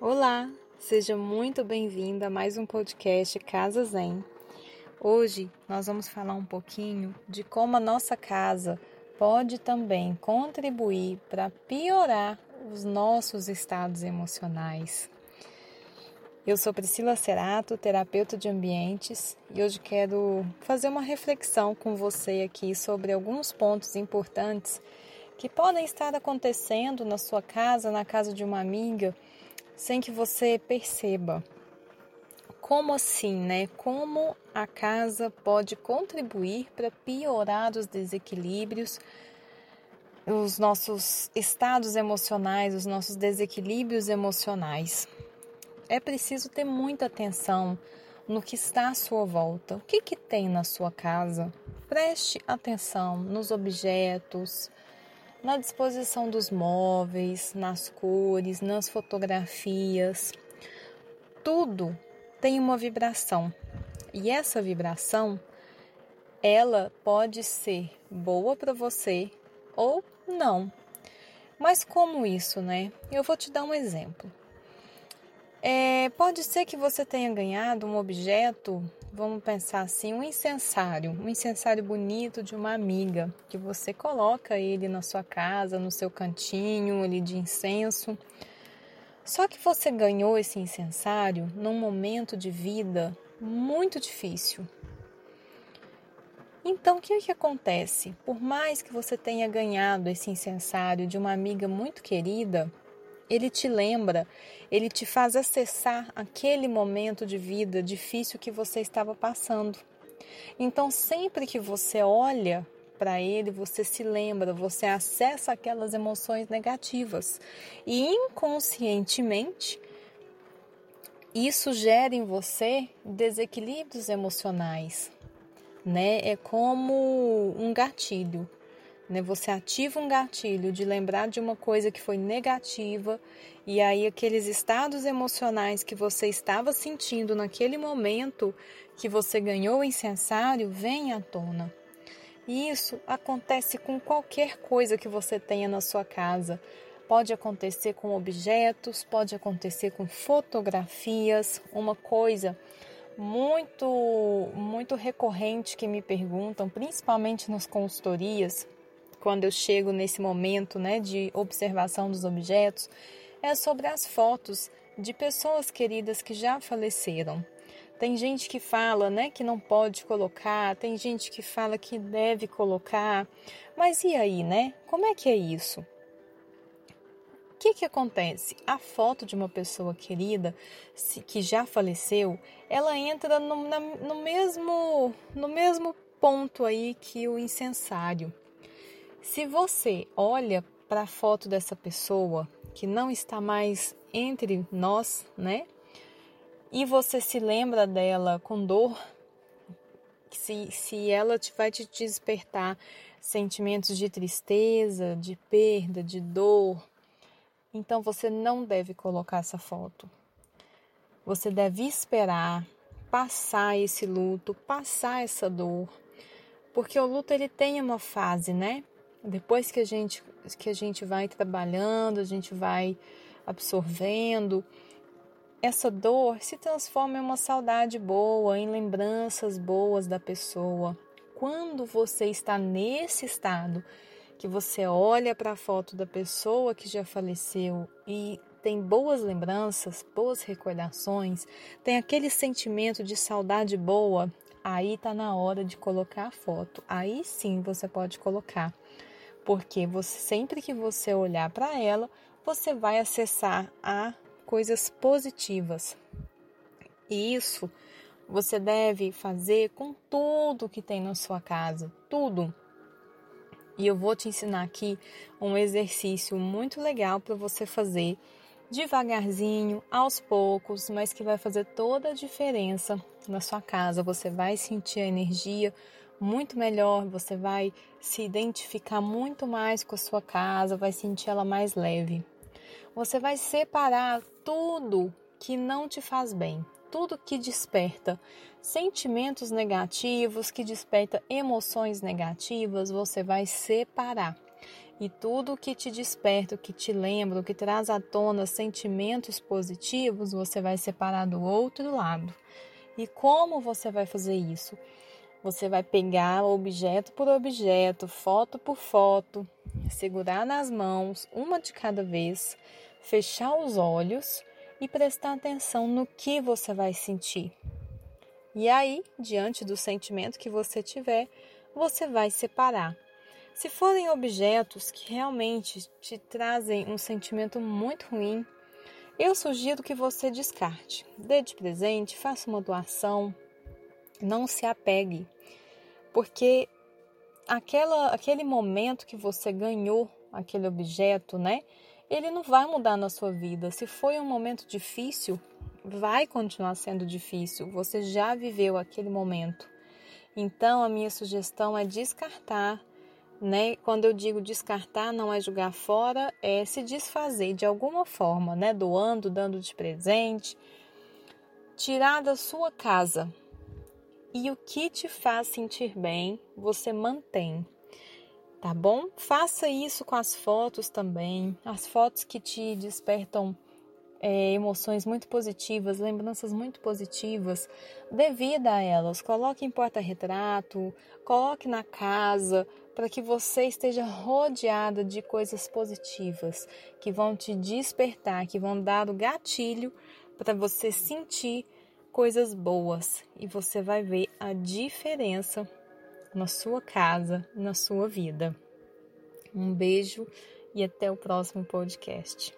Olá, seja muito bem-vinda a mais um podcast Casa Zen. Hoje nós vamos falar um pouquinho de como a nossa casa pode também contribuir para piorar os nossos estados emocionais. Eu sou Priscila Cerato, terapeuta de ambientes, e hoje quero fazer uma reflexão com você aqui sobre alguns pontos importantes que podem estar acontecendo na sua casa, na casa de uma amiga, sem que você perceba. Como assim, né? Como a casa pode contribuir para piorar os desequilíbrios, os nossos estados emocionais, os nossos desequilíbrios emocionais? É preciso ter muita atenção no que está à sua volta. O que, que tem na sua casa? Preste atenção nos objetos, na disposição dos móveis, nas cores, nas fotografias. Tudo tem uma vibração. E essa vibração, ela pode ser boa para você ou não. Mas como isso, né? Eu vou te dar um exemplo. Pode ser que você tenha ganhado um objeto vamos pensar assim, um incensário, um incensário bonito de uma amiga, que você coloca ele na sua casa, no seu cantinho ali de incenso. Só que você ganhou esse incensário num momento de vida muito difícil. Então, o que, é que acontece? Por mais que você tenha ganhado esse incensário de uma amiga muito querida, ele te lembra, ele te faz acessar aquele momento de vida difícil que você estava passando. Então, sempre que você olha para ele, você se lembra, você acessa aquelas emoções negativas. E inconscientemente, isso gera em você desequilíbrios emocionais, né? É como um gatilho né? Você ativa um gatilho de lembrar de uma coisa que foi negativa e aí aqueles estados emocionais que você estava sentindo naquele momento que você ganhou o incensário vêm à tona. E isso acontece com qualquer coisa que você tenha na sua casa. Pode acontecer com objetos, pode acontecer com fotografias, uma coisa muito muito recorrente que me perguntam, principalmente nas consultorias, quando eu chego nesse momento né, de observação dos objetos, é sobre as fotos de pessoas queridas que já faleceram. Tem gente que fala né, que não pode colocar, tem gente que fala que deve colocar, mas e aí, né? Como é que é isso? O que, que acontece? A foto de uma pessoa querida que já faleceu, ela entra no, na, no, mesmo, no mesmo ponto aí que o incensário. Se você olha para a foto dessa pessoa que não está mais entre nós, né? E você se lembra dela com dor, se, se ela te, vai te despertar sentimentos de tristeza, de perda, de dor, então você não deve colocar essa foto. Você deve esperar passar esse luto, passar essa dor, porque o luto ele tem uma fase, né? Depois que a gente que a gente vai trabalhando, a gente vai absorvendo, essa dor se transforma em uma saudade boa, em lembranças boas da pessoa. Quando você está nesse estado, que você olha para a foto da pessoa que já faleceu e tem boas lembranças, boas recordações, tem aquele sentimento de saudade boa, aí está na hora de colocar a foto. Aí sim você pode colocar porque você sempre que você olhar para ela, você vai acessar a coisas positivas. E isso você deve fazer com tudo que tem na sua casa, tudo. E eu vou te ensinar aqui um exercício muito legal para você fazer devagarzinho, aos poucos, mas que vai fazer toda a diferença na sua casa. Você vai sentir a energia muito melhor, você vai se identificar muito mais com a sua casa, vai sentir ela mais leve. Você vai separar tudo que não te faz bem, tudo que desperta sentimentos negativos, que desperta emoções negativas, você vai separar. E tudo que te desperta, que te lembra, que traz à tona sentimentos positivos, você vai separar do outro lado. E como você vai fazer isso? Você vai pegar objeto por objeto, foto por foto, segurar nas mãos, uma de cada vez, fechar os olhos e prestar atenção no que você vai sentir. E aí, diante do sentimento que você tiver, você vai separar. Se forem objetos que realmente te trazem um sentimento muito ruim, eu sugiro que você descarte. Dê de presente, faça uma doação, não se apegue, porque aquela, aquele momento que você ganhou aquele objeto, né? Ele não vai mudar na sua vida. Se foi um momento difícil, vai continuar sendo difícil. Você já viveu aquele momento. Então, a minha sugestão é descartar, né? Quando eu digo descartar, não é jogar fora, é se desfazer de alguma forma, né? Doando, dando de presente, tirar da sua casa. E o que te faz sentir bem, você mantém. Tá bom? Faça isso com as fotos também. As fotos que te despertam é, emoções muito positivas, lembranças muito positivas, dê vida a elas. Coloque em porta-retrato, coloque na casa, para que você esteja rodeada de coisas positivas que vão te despertar, que vão dar o gatilho para você sentir coisas boas e você vai ver a diferença na sua casa, na sua vida. Um beijo e até o próximo podcast.